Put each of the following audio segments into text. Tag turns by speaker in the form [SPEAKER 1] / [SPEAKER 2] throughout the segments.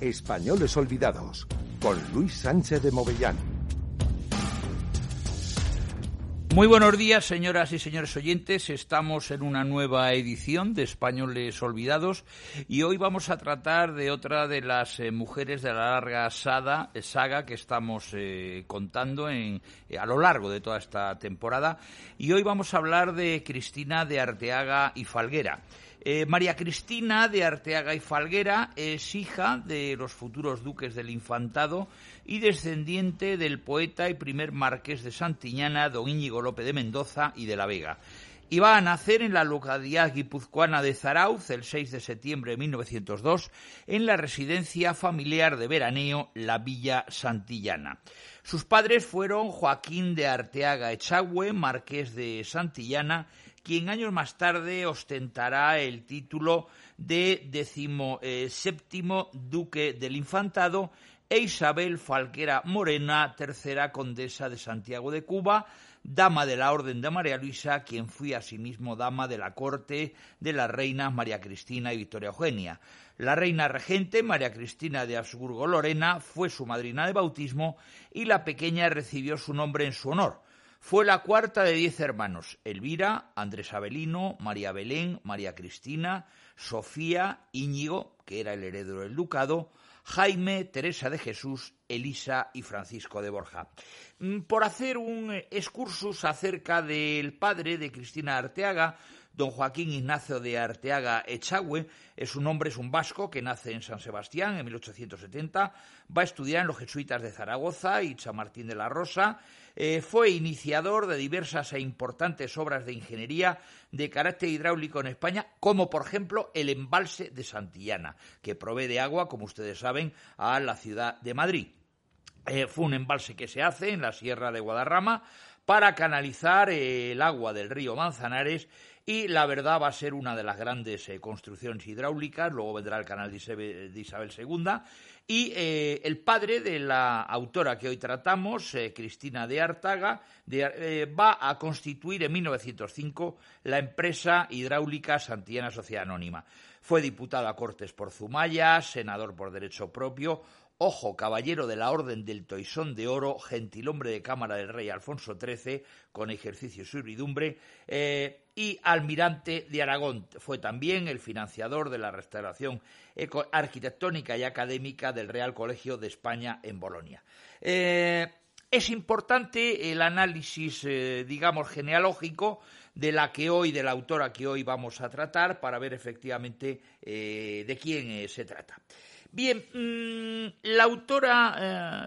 [SPEAKER 1] Españoles Olvidados, con Luis Sánchez de Movellán.
[SPEAKER 2] Muy buenos días, señoras y señores oyentes. Estamos en una nueva edición de Españoles Olvidados y hoy vamos a tratar de otra de las eh, mujeres de la larga saga, saga que estamos eh, contando en, a lo largo de toda esta temporada. Y hoy vamos a hablar de Cristina de Arteaga y Falguera. Eh, María Cristina de Arteaga y Falguera es hija de los futuros duques del Infantado y descendiente del poeta y primer marqués de Santiñana, don Íñigo López de Mendoza y de la Vega. Iba a nacer en la localidad guipuzcoana de Zarauz el 6 de septiembre de 1902 en la residencia familiar de veraneo La Villa Santillana. Sus padres fueron Joaquín de Arteaga Echagüe, marqués de Santillana, quien años más tarde ostentará el título de decimo eh, séptimo duque del infantado e Isabel Falquera Morena, tercera condesa de Santiago de Cuba, dama de la Orden de María Luisa, quien fue asimismo dama de la corte de las reinas María Cristina y Victoria Eugenia. La reina regente, María Cristina de Habsburgo Lorena, fue su madrina de bautismo y la pequeña recibió su nombre en su honor. Fue la cuarta de diez hermanos, Elvira, Andrés Abelino, María Belén, María Cristina, Sofía, Íñigo, que era el heredero del ducado, Jaime, Teresa de Jesús, Elisa y Francisco de Borja. Mm, por hacer un excursus acerca del padre de Cristina Arteaga, don Joaquín Ignacio de Arteaga Echagüe, es un hombre, es un vasco que nace en San Sebastián en 1870, va a estudiar en los jesuitas de Zaragoza y Chamartín de la Rosa, eh, fue iniciador de diversas e importantes obras de ingeniería de carácter hidráulico en España, como por ejemplo el embalse de Santillana, que provee de agua, como ustedes saben, a la ciudad de Madrid. Eh, fue un embalse que se hace en la Sierra de Guadarrama para canalizar el agua del río Manzanares y la verdad va a ser una de las grandes eh, construcciones hidráulicas, luego vendrá el canal de Isabel, II, y eh, el padre de la autora que hoy tratamos, eh, Cristina de Artaga, va a constituir en 1905 la empresa hidráulica Santillana Sociedad Anónima. Fue diputado a Cortes por Zumaya, senador por derecho propio, Ojo, caballero de la Orden del Toisón de Oro, gentilhombre de Cámara del Rey Alfonso XIII, con ejercicio y servidumbre, eh, y almirante de Aragón. Fue también el financiador de la restauración arquitectónica y académica del Real Colegio de España en Bolonia. Eh, es importante el análisis, eh, digamos, genealógico de la que hoy, de la autora que hoy vamos a tratar, para ver efectivamente de quién se trata. Bien, mm, la autora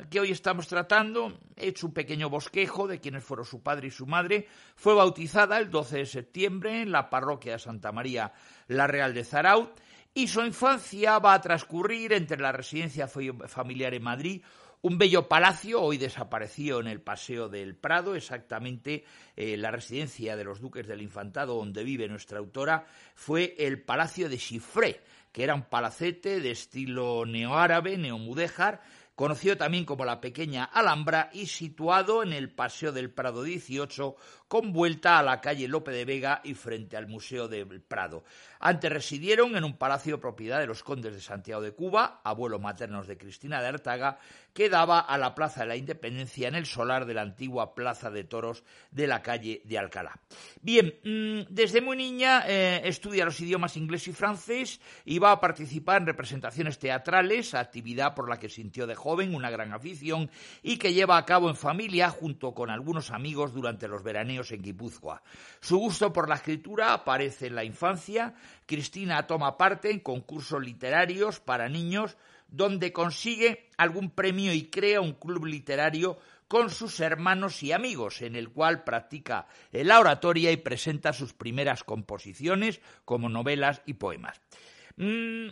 [SPEAKER 2] eh, que hoy estamos tratando, he hecho un pequeño bosquejo de quienes fueron su padre y su madre, fue bautizada el 12 de septiembre en la parroquia de Santa María la Real de Zaraut y su infancia va a transcurrir entre la residencia familiar en Madrid, un bello palacio, hoy desaparecido en el Paseo del Prado, exactamente eh, la residencia de los duques del Infantado donde vive nuestra autora, fue el Palacio de Chifré, que era un palacete de estilo neoárabe, neomudéjar, conocido también como la Pequeña Alhambra y situado en el Paseo del Prado 18, con vuelta a la calle Lope de Vega y frente al Museo del Prado. Antes residieron en un palacio propiedad de los condes de Santiago de Cuba, abuelos maternos de Cristina de Artaga, que daba a la Plaza de la Independencia en el solar de la antigua Plaza de Toros de la calle de Alcalá. Bien, mm, desde muy niña eh, estudia los idiomas inglés y francés y va a participar en representaciones teatrales, actividad por la que sintió de joven una gran afición y que lleva a cabo en familia junto con algunos amigos durante los veraneos en Guipúzcoa. Su gusto por la escritura aparece en la infancia. Cristina toma parte en concursos literarios para niños donde consigue algún premio y crea un club literario con sus hermanos y amigos, en el cual practica la oratoria y presenta sus primeras composiciones como novelas y poemas. Mm,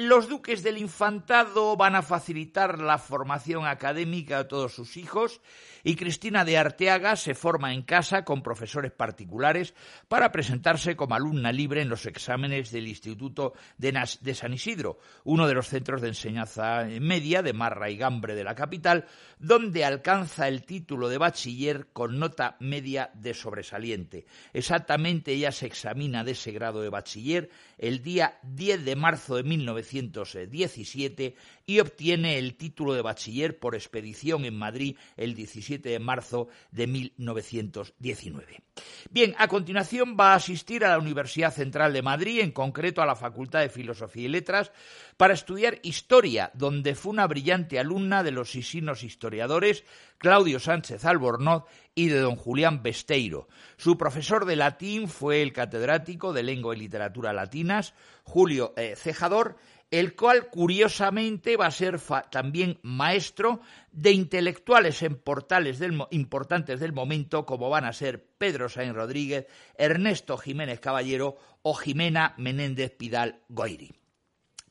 [SPEAKER 2] los duques del infantado van a facilitar la formación académica a todos sus hijos y Cristina de Arteaga se forma en casa con profesores particulares para presentarse como alumna libre en los exámenes del Instituto de, San Isidro, uno de los centros de enseñanza media de más raigambre de la capital, donde alcanza el título de bachiller con nota media de sobresaliente. Exactamente ella se examina de ese grado de bachiller el día 10 de marzo de 1917 y obtiene el título de bachiller por expedición en Madrid el 17 de marzo de 1919. Bien, a continuación va a asistir a la Universidad Central de Madrid, en concreto a la Facultad de Filosofía y Letras, para estudiar historia, donde fue una brillante alumna de los sisinos historiadores Claudio Sánchez Albornoz y de don Julián Besteiro. Su profesor de latín fue el catedrático de Lengua y Literatura Latinas, Julio eh, Cejador, el cual curiosamente va a ser también maestro de intelectuales en portales importantes del momento, como van a ser Pedro Sainz Rodríguez, Ernesto Jiménez Caballero o Jimena Menéndez Pidal Goiri.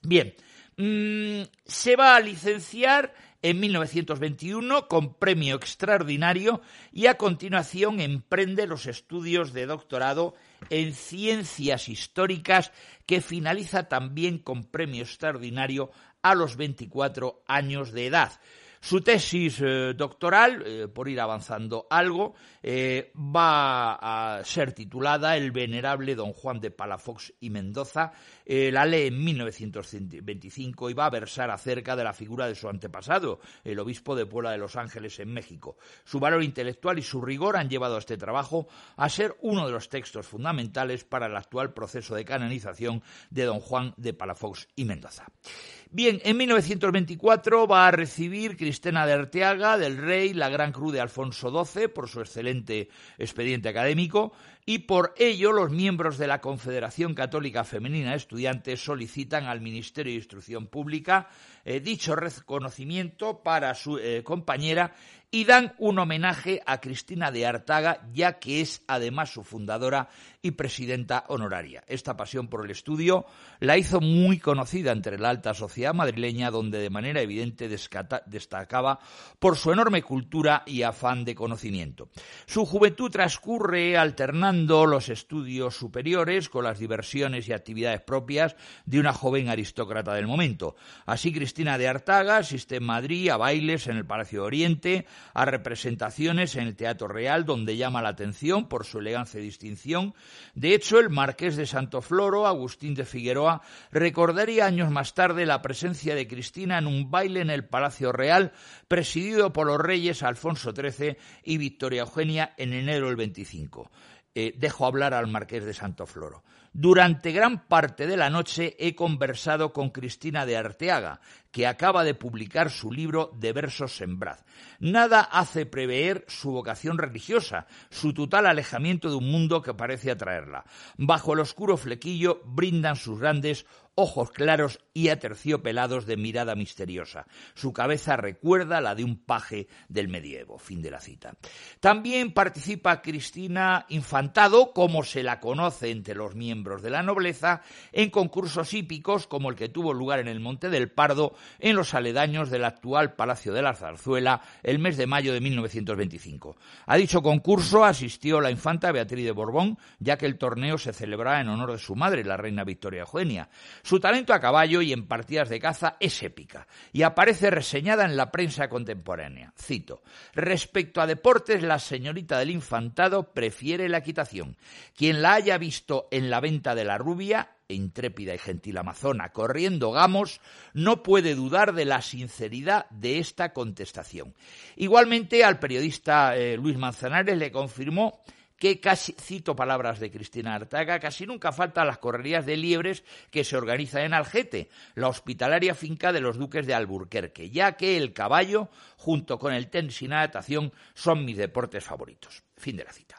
[SPEAKER 2] Bien, mm, se va a licenciar en 1921 con premio extraordinario y a continuación emprende los estudios de doctorado en ciencias históricas que finaliza también con premio extraordinario a los 24 años de edad. Su tesis eh, doctoral, eh, por ir avanzando algo, eh, va a ser titulada El venerable don Juan de Palafox y Mendoza. la lee en 1925 y va a versar acerca de la figura de su antepasado, el obispo de Puebla de Los Ángeles en México. Su valor intelectual y su rigor han llevado a este trabajo a ser uno de los textos fundamentales para el actual proceso de canonización de don Juan de Palafox y Mendoza. Bien, en 1924 va a recibir Cristina de Arteaga del rey la Gran Cruz de Alfonso XII por su excelente expediente académico y por ello los miembros de la Confederación Católica Femenina de Estudiantes solicitan al Ministerio de Instrucción Pública eh, dicho reconocimiento para su eh, compañera y dan un homenaje a Cristina de Artaga, ya que es además su fundadora y presidenta honoraria. Esta pasión por el estudio la hizo muy conocida entre la alta sociedad madrileña, donde de manera evidente destacaba por su enorme cultura y afán de conocimiento. Su juventud transcurre alternando los estudios superiores con las diversiones y actividades propias de una joven aristócrata del momento. Así, Cristina de Artaga asiste en Madrid a bailes en el Palacio de Oriente, a representaciones en el Teatro Real, donde llama la atención por su elegancia y distinción. De hecho, el marqués de Santofloro, Agustín de Figueroa, recordaría años más tarde la presencia de Cristina en un baile en el Palacio Real, presidido por los reyes Alfonso XIII y Victoria Eugenia en enero del 25. Eh, dejo hablar al marqués de Santofloro. Durante gran parte de la noche he conversado con Cristina de Arteaga, que acaba de publicar su libro de versos sembrad. Nada hace prever su vocación religiosa, su total alejamiento de un mundo que parece atraerla. Bajo el oscuro flequillo brindan sus grandes ojos claros y aterciopelados de mirada misteriosa. Su cabeza recuerda la de un paje del medievo. Fin de la cita. También participa Cristina Infantado, como se la conoce entre los miembros de la nobleza, en concursos hípicos como el que tuvo lugar en el Monte del Pardo en los aledaños del actual Palacio de la Zarzuela el mes de mayo de 1925. A dicho concurso asistió la infanta Beatriz de Borbón, ya que el torneo se celebraba en honor de su madre, la reina Victoria Eugenia. Su talento a caballo y en partidas de caza es épica y aparece reseñada en la prensa contemporánea. Cito: Respecto a deportes, la señorita del infantado prefiere la equitación. Quien la haya visto en la venta de la rubia intrépida y gentil amazona corriendo gamos, no puede dudar de la sinceridad de esta contestación. Igualmente al periodista eh, Luis Manzanares le confirmó que casi, cito palabras de Cristina Artaga, casi nunca faltan las correrías de liebres que se organizan en Algete, la hospitalaria finca de los duques de Alburquerque, ya que el caballo, junto con el tenis y natación, son mis deportes favoritos. Fin de la cita.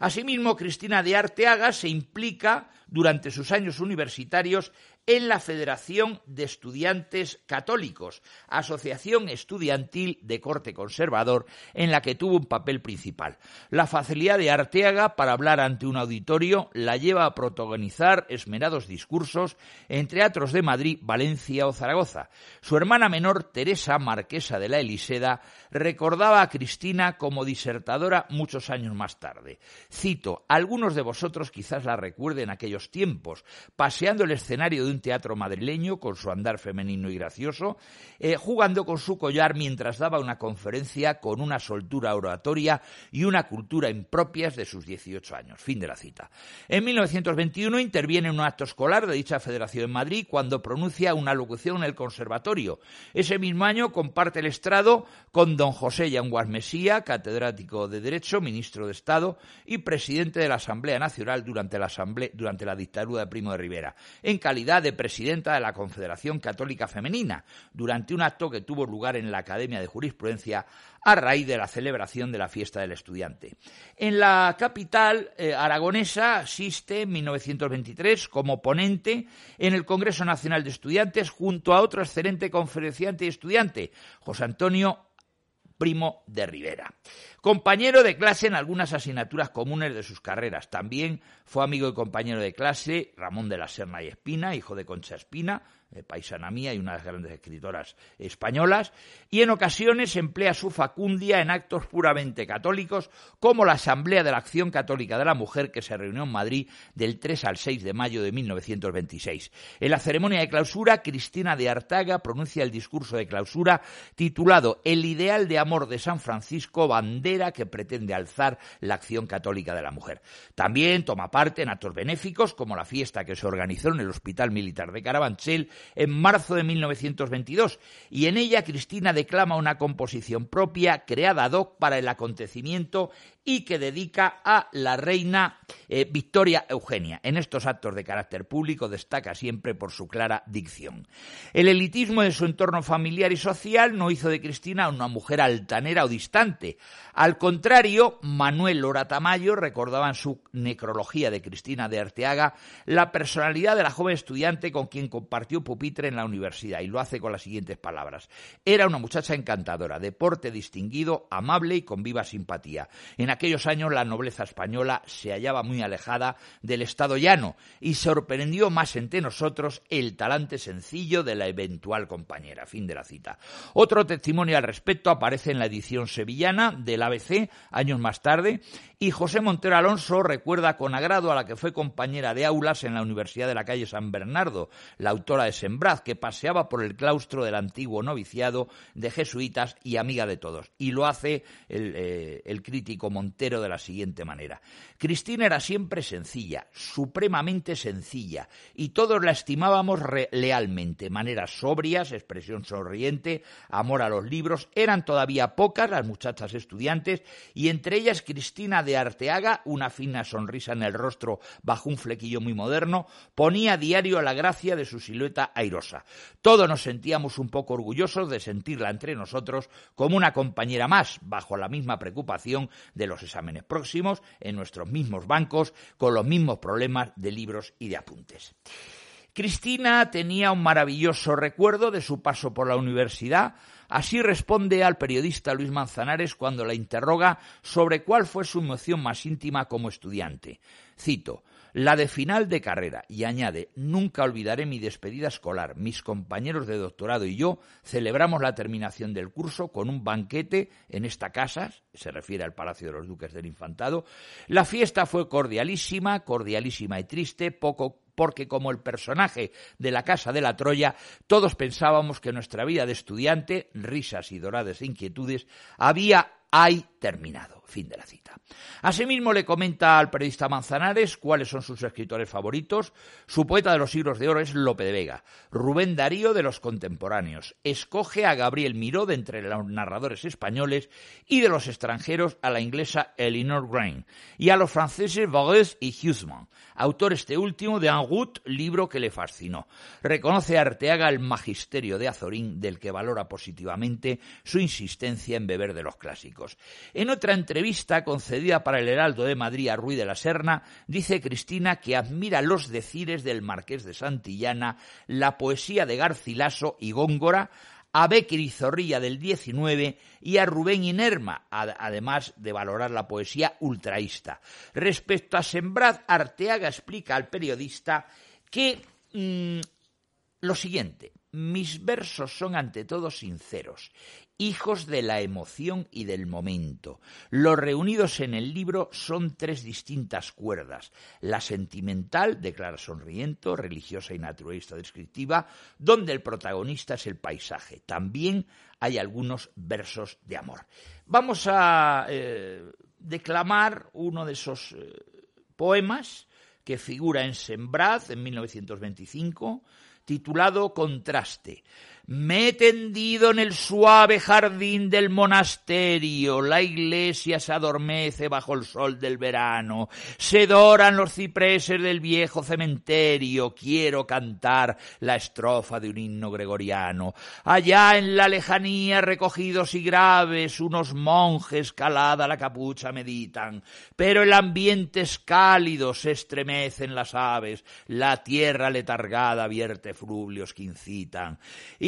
[SPEAKER 2] Asimismo, Cristina de Arteaga se implica durante sus años universitarios en la Federación de Estudiantes Católicos, asociación estudiantil de corte conservador, en la que tuvo un papel principal. La facilidad de Arteaga para hablar ante un auditorio la lleva a protagonizar esmerados discursos en teatros de Madrid, Valencia o Zaragoza. Su hermana menor, Teresa, marquesa de la Eliseda, recordaba a Cristina como disertadora muchos años más tarde. Cito, algunos de vosotros quizás la recuerden aquellos tiempos, paseando el escenario de un teatro madrileño con su andar femenino y gracioso, eh, jugando con su collar mientras daba una conferencia con una soltura oratoria y una cultura impropias de sus 18 años. Fin de la cita. En 1921 interviene en un acto escolar de dicha federación en Madrid cuando pronuncia una locución en el conservatorio. Ese mismo año comparte el estrado con don José Yanguas Mesía, catedrático de Derecho, ministro de Estado y presidente de la Asamblea Nacional durante la, durante la dictadura de Primo de Rivera, en calidad de presidenta de la Confederación Católica Femenina, durante un acto que tuvo lugar en la Academia de Jurisprudencia a raíz de la celebración de la fiesta del estudiante. En la capital eh, aragonesa asiste en 1923 como ponente en el Congreso Nacional de Estudiantes junto a otro excelente conferenciante y estudiante, José Antonio Primo de Rivera. Compañero de clase en algunas asignaturas comunes de sus carreras. También fue amigo y compañero de clase Ramón de la Serna y Espina, hijo de Concha Espina, eh, paisana mía y unas grandes escritoras españolas, y en ocasiones emplea su facundia en actos puramente católicos, como la Asamblea de la Acción Católica de la Mujer que se reunió en Madrid del 3 al 6 de mayo de 1926. En la ceremonia de clausura, Cristina de Artaga pronuncia el discurso de clausura titulado El ideal de amor de San Francisco, bandera que pretende alzar la acción católica de la mujer. También toma parte en actos benéficos como la fiesta que se organizó en el Hospital Militar de Carabanchel en marzo de 1922 y en ella Cristina declama una composición propia creada ad hoc para el acontecimiento y que dedica a la reina eh, Victoria Eugenia. En estos actos de carácter público destaca siempre por su clara dicción. El elitismo de su entorno familiar y social no hizo de Cristina una mujer altanera o distante. Al contrario, Manuel Lora Tamayo recordaba en su necrología de Cristina de Arteaga la personalidad de la joven estudiante con quien compartió pupitre en la universidad y lo hace con las siguientes palabras. Era una muchacha encantadora, deporte distinguido, amable y con viva simpatía. Aquellos años la nobleza española se hallaba muy alejada del Estado llano y sorprendió más entre nosotros el talante sencillo de la eventual compañera. Fin de la cita. Otro testimonio al respecto aparece en la edición sevillana del ABC años más tarde y José Montero Alonso recuerda con agrado a la que fue compañera de aulas en la Universidad de la calle San Bernardo, la autora de Sembraz, que paseaba por el claustro del antiguo noviciado de jesuitas y amiga de todos. Y lo hace el, eh, el crítico Montero de la siguiente manera. Cristina era siempre sencilla, supremamente sencilla, y todos la estimábamos lealmente. Maneras sobrias, expresión sonriente, amor a los libros. Eran todavía pocas las muchachas estudiantes, y entre ellas Cristina de Arteaga, una fina sonrisa en el rostro bajo un flequillo muy moderno, ponía a diario la gracia de su silueta airosa. Todos nos sentíamos un poco orgullosos de sentirla entre nosotros como una compañera más, bajo la misma preocupación de los exámenes próximos, en nuestros mismos bancos, con los mismos problemas de libros y de apuntes. Cristina tenía un maravilloso recuerdo de su paso por la universidad, Así responde al periodista Luis Manzanares cuando la interroga sobre cuál fue su emoción más íntima como estudiante. Cito, la de final de carrera, y añade, nunca olvidaré mi despedida escolar. Mis compañeros de doctorado y yo celebramos la terminación del curso con un banquete en esta casa, se refiere al Palacio de los Duques del Infantado. La fiesta fue cordialísima, cordialísima y triste, poco porque como el personaje de la Casa de la Troya, todos pensábamos que nuestra vida de estudiante, risas y doradas inquietudes, había hay terminado. Fin de la cita. Asimismo, le comenta al periodista Manzanares cuáles son sus escritores favoritos. Su poeta de los siglos de oro es Lope de Vega. Rubén Darío de los contemporáneos. Escoge a Gabriel Miró de entre los narradores españoles y de los extranjeros a la inglesa Elinor Grain y a los franceses Varese y Huysmans, autor este último de route, libro que le fascinó. Reconoce a Arteaga el magisterio de Azorín del que valora positivamente su insistencia en beber de los clásicos. En otra entrevista concedida para el Heraldo de Madrid a Ruiz de la Serna, dice Cristina que admira los decires del Marqués de Santillana, la poesía de Garcilaso y Góngora, a Becker Zorrilla del 19 y a Rubén Inerma, además de valorar la poesía ultraísta. Respecto a Sembrad, Arteaga explica al periodista que mm, lo siguiente, mis versos son ante todo sinceros hijos de la emoción y del momento. Los reunidos en el libro son tres distintas cuerdas. La sentimental, declara sonriento, religiosa y naturalista descriptiva, donde el protagonista es el paisaje. También hay algunos versos de amor. Vamos a eh, declamar uno de esos eh, poemas que figura en Sembraz en 1925, titulado Contraste. Me he tendido en el suave jardín del monasterio, la iglesia se adormece bajo el sol del verano, se doran los cipreses del viejo cementerio, quiero cantar la estrofa de un himno gregoriano. Allá en la lejanía, recogidos y graves, unos monjes calada la capucha meditan, pero el ambiente es cálido, se estremecen las aves, la tierra letargada vierte frublios que incitan.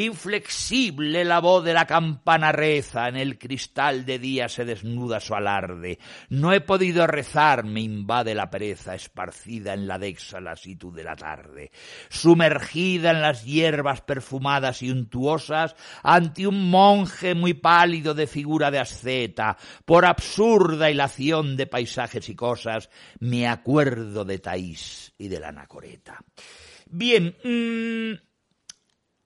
[SPEAKER 2] Inflexible la voz de la campana reza, en el cristal de día se desnuda su alarde. No he podido rezar, me invade la pereza, esparcida en la dexa lasitud de la tarde. Sumergida en las hierbas perfumadas y untuosas, ante un monje muy pálido de figura de asceta, por absurda hilación de paisajes y cosas, me acuerdo de Taís y de la anacoreta. Bien, mmm,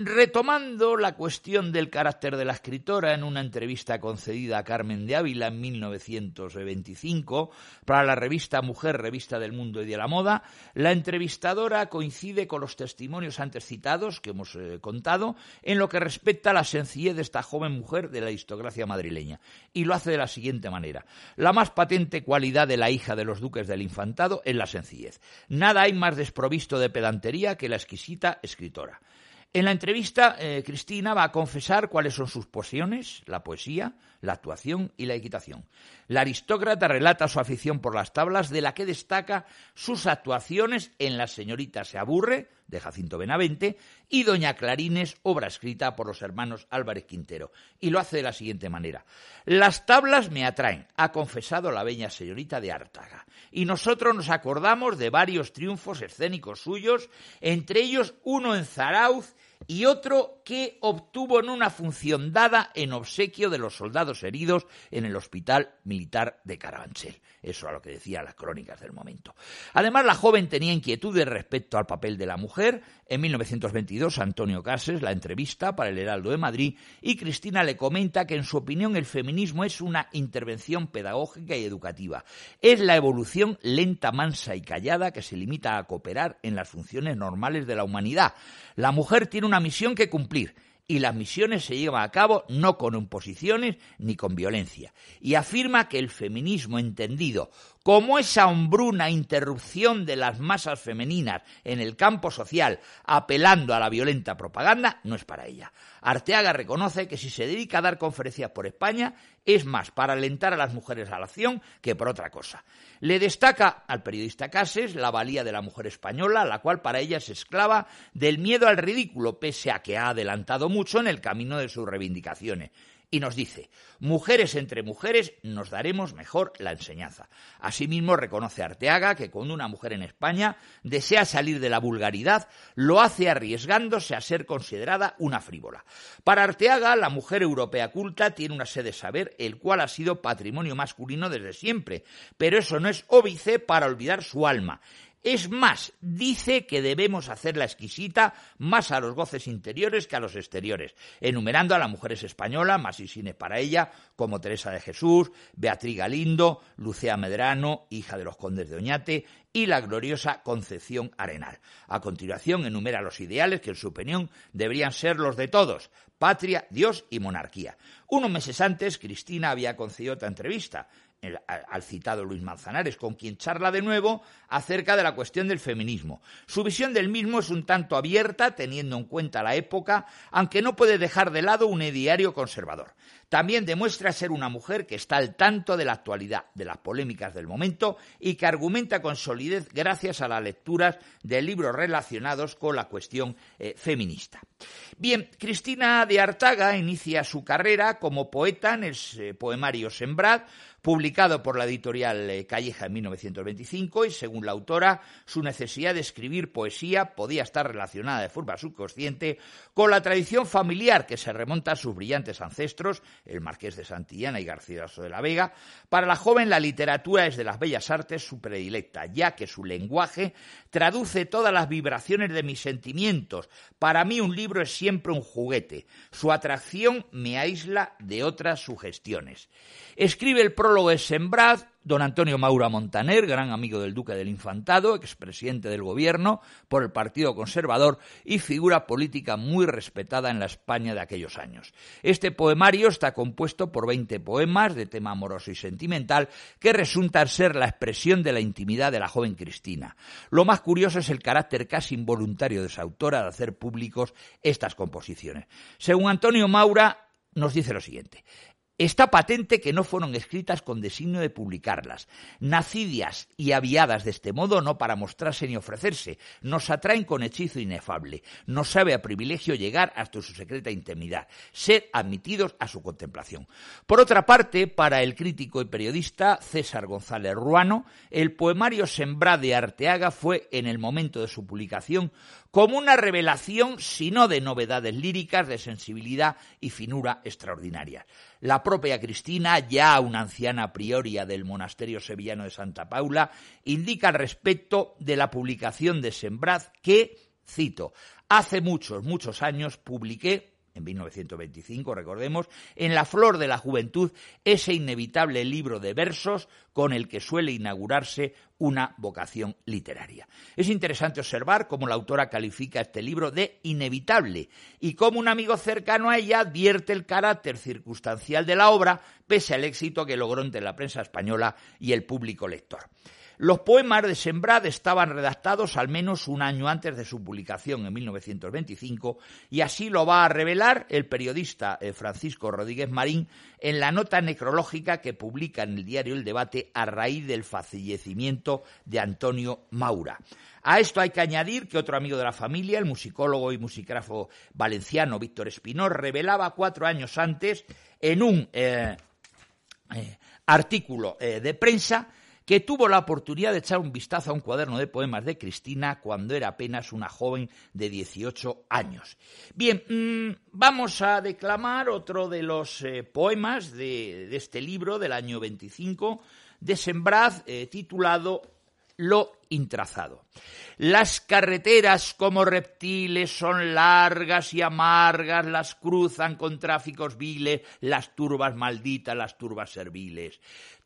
[SPEAKER 2] Retomando la cuestión del carácter de la escritora en una entrevista concedida a Carmen de Ávila en 1925 para la revista Mujer, revista del mundo y de la moda, la entrevistadora coincide con los testimonios antes citados que hemos eh, contado en lo que respecta a la sencillez de esta joven mujer de la aristocracia madrileña y lo hace de la siguiente manera. La más patente cualidad de la hija de los duques del infantado es la sencillez. Nada hay más desprovisto de pedantería que la exquisita escritora. En la entrevista, eh, Cristina va a confesar cuáles son sus pasiones, la poesía, la actuación y la equitación. La aristócrata relata su afición por las tablas, de la que destaca sus actuaciones en La señorita se aburre, de Jacinto Benavente, y Doña Clarines, obra escrita por los hermanos Álvarez Quintero. Y lo hace de la siguiente manera. Las tablas me atraen, ha confesado la bella señorita de Ártaga. Y nosotros nos acordamos de varios triunfos escénicos suyos, entre ellos uno en Zarauz y otro que obtuvo en una función dada en obsequio de los soldados heridos en el Hospital Militar de Carabanchel. Eso a lo que decían las crónicas del momento. Además, la joven tenía inquietudes respecto al papel de la mujer. En 1922, Antonio Cases la entrevista para el Heraldo de Madrid y Cristina le comenta que, en su opinión, el feminismo es una intervención pedagógica y educativa. Es la evolución lenta, mansa y callada que se limita a cooperar en las funciones normales de la humanidad. La mujer tiene una misión que cumplir y las misiones se llevan a cabo no con imposiciones ni con violencia. Y afirma que el feminismo entendido como esa hombruna interrupción de las masas femeninas en el campo social apelando a la violenta propaganda no es para ella. Arteaga reconoce que si se dedica a dar conferencias por España es más para alentar a las mujeres a la acción que por otra cosa. Le destaca al periodista Cases la valía de la mujer española, la cual para ella es esclava del miedo al ridículo, pese a que ha adelantado mucho en el camino de sus reivindicaciones y nos dice, mujeres entre mujeres nos daremos mejor la enseñanza. Asimismo, reconoce Arteaga que cuando una mujer en España desea salir de la vulgaridad, lo hace arriesgándose a ser considerada una frívola. Para Arteaga, la mujer europea culta tiene una sede de saber, el cual ha sido patrimonio masculino desde siempre, pero eso no es óbice para olvidar su alma es más, dice que debemos hacerla exquisita más a los goces interiores que a los exteriores, enumerando a las mujeres españolas, más insignes para ella, como Teresa de Jesús, Beatriz Galindo, Lucía Medrano, hija de los condes de Oñate, y la gloriosa Concepción Arenal. A continuación enumera los ideales que en su opinión deberían ser los de todos, patria, Dios y monarquía. Unos meses antes, Cristina había concedido otra entrevista al citado Luis Manzanares, con quien charla de nuevo acerca de la cuestión del feminismo. Su visión del mismo es un tanto abierta, teniendo en cuenta la época, aunque no puede dejar de lado un ideario conservador. También demuestra ser una mujer que está al tanto de la actualidad, de las polémicas del momento y que argumenta con solidez gracias a las lecturas de libros relacionados con la cuestión eh, feminista. Bien, Cristina de Artaga inicia su carrera como poeta en el eh, poemario Sembrad, publicado por la editorial eh, Calleja en 1925 y según la autora, su necesidad de escribir poesía podía estar relacionada de forma subconsciente con la tradición familiar que se remonta a sus brillantes ancestros, el marqués de Santillana y Garcilaso de la Vega. Para la joven la literatura es de las bellas artes su predilecta, ya que su lenguaje traduce todas las vibraciones de mis sentimientos. Para mí un libro es siempre un juguete. Su atracción me aísla de otras sugestiones. Escribe el prólogo de Sembrad, don Antonio Maura Montaner, gran amigo del duque del Infantado, expresidente del gobierno por el Partido Conservador y figura política muy respetada en la España de aquellos años. Este poemario está compuesto por 20 poemas de tema amoroso y sentimental que resultan ser la expresión de la intimidad de la joven Cristina. Lo más curioso es el carácter casi involuntario de su autora de hacer públicos estas composiciones. Según Antonio Maura, nos dice lo siguiente. Está patente que no fueron escritas con designio de publicarlas. Nacidias y aviadas de este modo no para mostrarse ni ofrecerse, nos atraen con hechizo inefable. No sabe a privilegio llegar hasta su secreta intimidad, ser admitidos a su contemplación. Por otra parte, para el crítico y periodista César González Ruano, el poemario Sembrá de Arteaga fue, en el momento de su publicación, como una revelación, si no de novedades líricas, de sensibilidad y finura extraordinarias. La propia Cristina, ya una anciana prioria del monasterio sevillano de Santa Paula, indica al respecto de la publicación de Sembraz que, cito, hace muchos, muchos años publiqué en 1925, recordemos, en La Flor de la Juventud, ese inevitable libro de versos con el que suele inaugurarse una vocación literaria. Es interesante observar cómo la autora califica este libro de inevitable y cómo un amigo cercano a ella advierte el carácter circunstancial de la obra, pese al éxito que logró entre la prensa española y el público lector. Los poemas de Sembrad estaban redactados al menos un año antes de su publicación en 1925 y así lo va a revelar el periodista eh, Francisco Rodríguez Marín en la nota necrológica que publica en el diario El Debate a raíz del fallecimiento de Antonio Maura. A esto hay que añadir que otro amigo de la familia, el musicólogo y musicógrafo valenciano Víctor Espinor, revelaba cuatro años antes en un eh, eh, artículo de prensa que tuvo la oportunidad de echar un vistazo a un cuaderno de poemas de Cristina cuando era apenas una joven de 18 años. Bien, mm, vamos a declamar otro de los eh, poemas de, este libro del año 25 de Sembraz, eh, titulado Lo intrazado. Las carreteras como reptiles son largas y amargas, las cruzan con tráficos viles, las turbas malditas, las turbas serviles.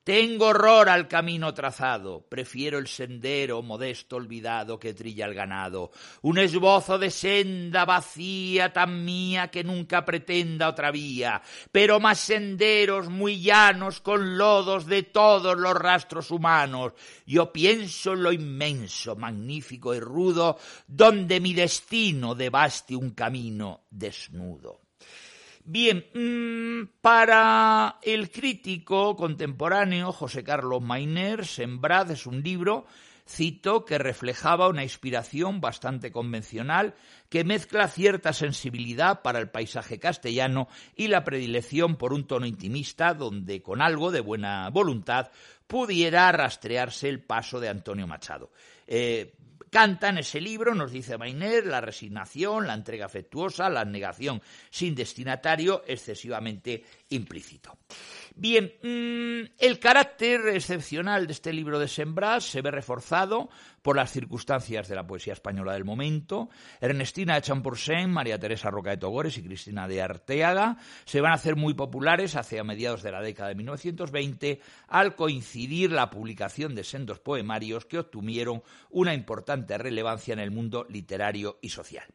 [SPEAKER 2] Tengo horror al camino trazado, prefiero el sendero modesto olvidado que trilla el ganado, un esbozo de senda vacía tan mía que nunca pretenda otra vía, pero más senderos muy llanos con lodos de todos los rastros humanos. Yo pienso en lo inmenso, magnífico y rudo, donde mi destino devaste un camino desnudo. Bien, mm, para el crítico contemporáneo José Carlos Mainer, Sembrad es un libro, cito, que reflejaba una inspiración bastante convencional que mezcla cierta sensibilidad para el paisaje castellano y la predilección por un tono intimista donde con algo de buena voluntad pudiera rastrearse el paso de Antonio Machado. Eh, Canta en ese libro, nos dice Mainer, la resignación, la entrega afectuosa, la negación sin destinatario excesivamente implícito. Bien, mm, el carácter excepcional de este libro de Sembrás se ve reforzado por las circunstancias de la poesía española del momento. Ernestina de Champursen, María Teresa Roca de Togores y Cristina de Arteaga se van a hacer muy populares hacia mediados de la década de 1920 al coincidir la publicación de sendos poemarios que obtuvieron una importante relevancia en el mundo literario y social.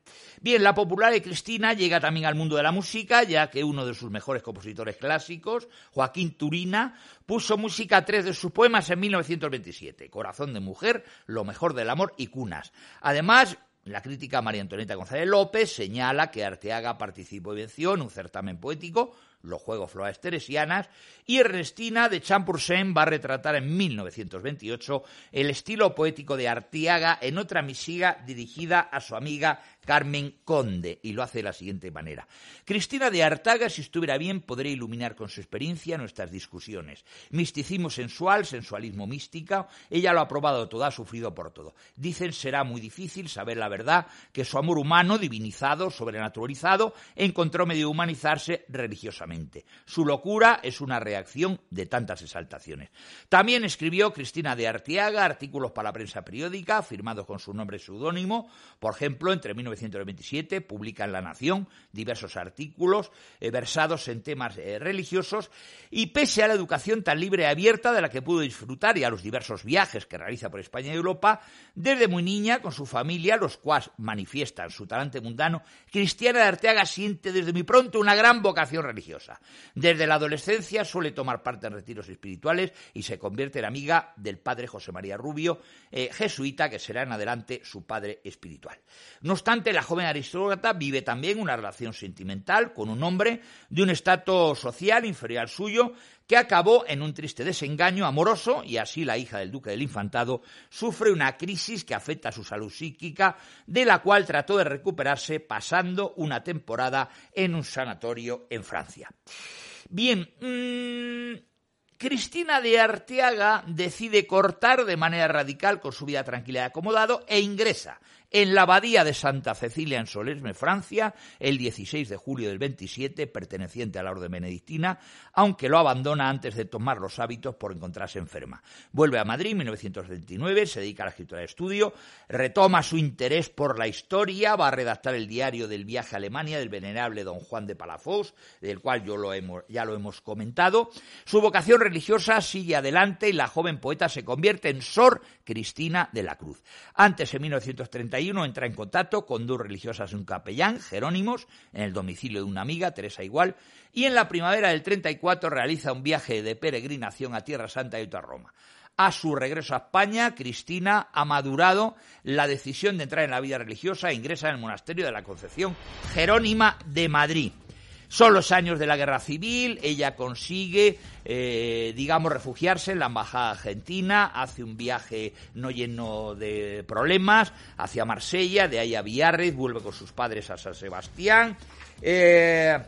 [SPEAKER 2] Bien, la popular de Cristina llega también al mundo de la música, ya que uno de sus mejores compositores clásicos, Joaquín Turina, puso música a tres de sus poemas en 1927, Corazón de Mujer, Lo mejor del amor y Cunas. Además, la crítica María Antonieta González López señala que Arteaga participó y venció en un certamen poético los Juegos Flores Teresianas, y Ernestina de Champursen va a retratar en 1928 el estilo poético de Artiaga en otra misiga dirigida a su amiga Carmen Conde, y lo hace de la siguiente manera. Cristina de Artaga, si estuviera bien, podría iluminar con su experiencia nuestras discusiones. Misticismo sensual, sensualismo mística, ella lo ha probado todo, ha sufrido por todo. Dicen será muy difícil saber la verdad, que su amor humano, divinizado, sobrenaturalizado, encontró medio de humanizarse religiosamente. Su locura es una reacción de tantas exaltaciones. También escribió Cristina de Artiaga artículos para la prensa periódica, firmados con su nombre seudónimo, por ejemplo, entre 1927 publica en La Nación diversos artículos eh, versados en temas eh, religiosos y pese a la educación tan libre y abierta de la que pudo disfrutar y a los diversos viajes que realiza por España y Europa, desde muy niña con su familia, los cuales manifiestan su talante mundano, Cristiana de Arteaga siente desde muy pronto una gran vocación religiosa. Desde la adolescencia suele tomar parte en retiros espirituales y se convierte en amiga del padre José María Rubio, eh, jesuita, que será en adelante su padre espiritual. No obstante, la joven aristócrata vive también una relación sentimental con un hombre de un estatus social inferior al suyo, que acabó en un triste desengaño amoroso y así la hija del duque del infantado sufre una crisis que afecta a su salud psíquica, de la cual trató de recuperarse pasando una temporada en un sanatorio en Francia. Bien, mmm, Cristina de Arteaga decide cortar de manera radical con su vida tranquila y acomodado e ingresa en la abadía de Santa Cecilia en Solesme, Francia, el 16 de julio del 27, perteneciente a la orden benedictina, aunque lo abandona antes de tomar los hábitos por encontrarse enferma. Vuelve a Madrid en 1929, se dedica a la escritura de estudio, retoma su interés por la historia, va a redactar el diario del viaje a Alemania del venerable don Juan de Palafox, del cual yo ya lo hemos comentado. Su vocación religiosa sigue adelante y la joven poeta se convierte en Sor Cristina de la Cruz. Antes, en 1931, entra en contacto con dos religiosas de un capellán, Jerónimos, en el domicilio de una amiga, Teresa Igual, y en la primavera del 34 realiza un viaje de peregrinación a Tierra Santa y otra Roma. A su regreso a España, Cristina ha madurado la decisión de entrar en la vida religiosa e ingresa en el monasterio de la Concepción Jerónima de Madrid. Son los años de la guerra civil, ella consigue, eh, digamos, refugiarse en la embajada argentina, hace un viaje no lleno de problemas hacia Marsella, de ahí a Villarreal, vuelve con sus padres a San Sebastián. Eh,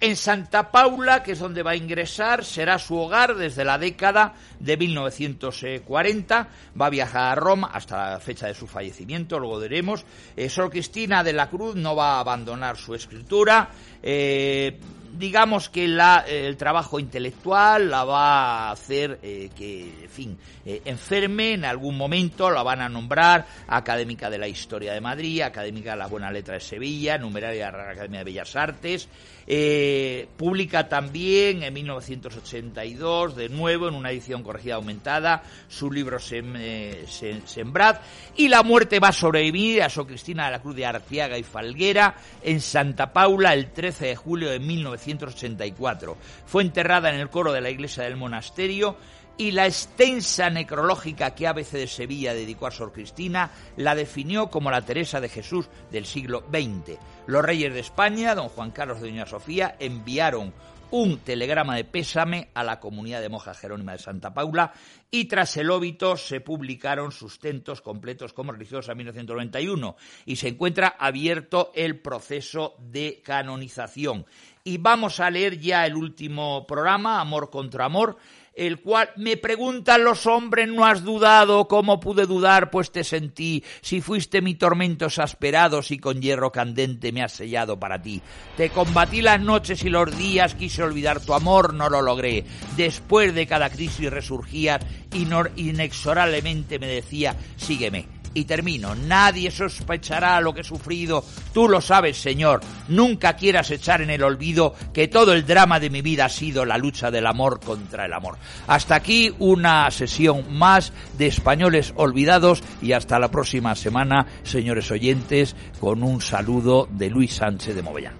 [SPEAKER 2] en Santa Paula, que es donde va a ingresar, será su hogar desde la década de 1940. Va a viajar a Roma hasta la fecha de su fallecimiento, luego diremos. Eh, Sor Cristina de la Cruz no va a abandonar su escritura. Eh, digamos que la, el trabajo intelectual la va a hacer eh, que, en fin, eh, enferme en algún momento, la van a nombrar académica de la Historia de Madrid, académica de la Buena Letra de Sevilla, numeraria de la Academia de Bellas Artes, eh, publica también en 1982, de nuevo, en una edición corregida aumentada, su libro Sembrad, y la muerte va a sobrevivir a Sor Cristina de la Cruz de Arciaga y Falguera en Santa Paula el 13 de julio de 1982 fue enterrada en el coro de la iglesia del monasterio y la extensa necrológica que ABC de Sevilla dedicó a Sor Cristina la definió como la Teresa de Jesús del siglo XX. Los reyes de España, don Juan Carlos de Doña Sofía, enviaron un telegrama de pésame a la comunidad de monjas Jerónima de Santa Paula y tras el óbito se publicaron sustentos completos como religiosa en 1991 y se encuentra abierto el proceso de canonización. Y vamos a leer ya el último programa, Amor contra Amor, el cual me preguntan los hombres, no has dudado, ¿cómo pude dudar? Pues te sentí, si fuiste mi tormento exasperado, si con hierro candente me has sellado para ti. Te combatí las noches y los días, quise olvidar tu amor, no lo logré. Después de cada crisis resurgías, inexorablemente me decía, sígueme y termino. Nadie sospechará lo que he sufrido. Tú lo sabes, Señor. Nunca quieras echar en el olvido que todo el drama de mi vida ha sido la lucha del amor contra el amor. Hasta aquí una sesión más de Españoles Olvidados y hasta la próxima semana, señores oyentes, con un saludo de Luis Sánchez de Movellán.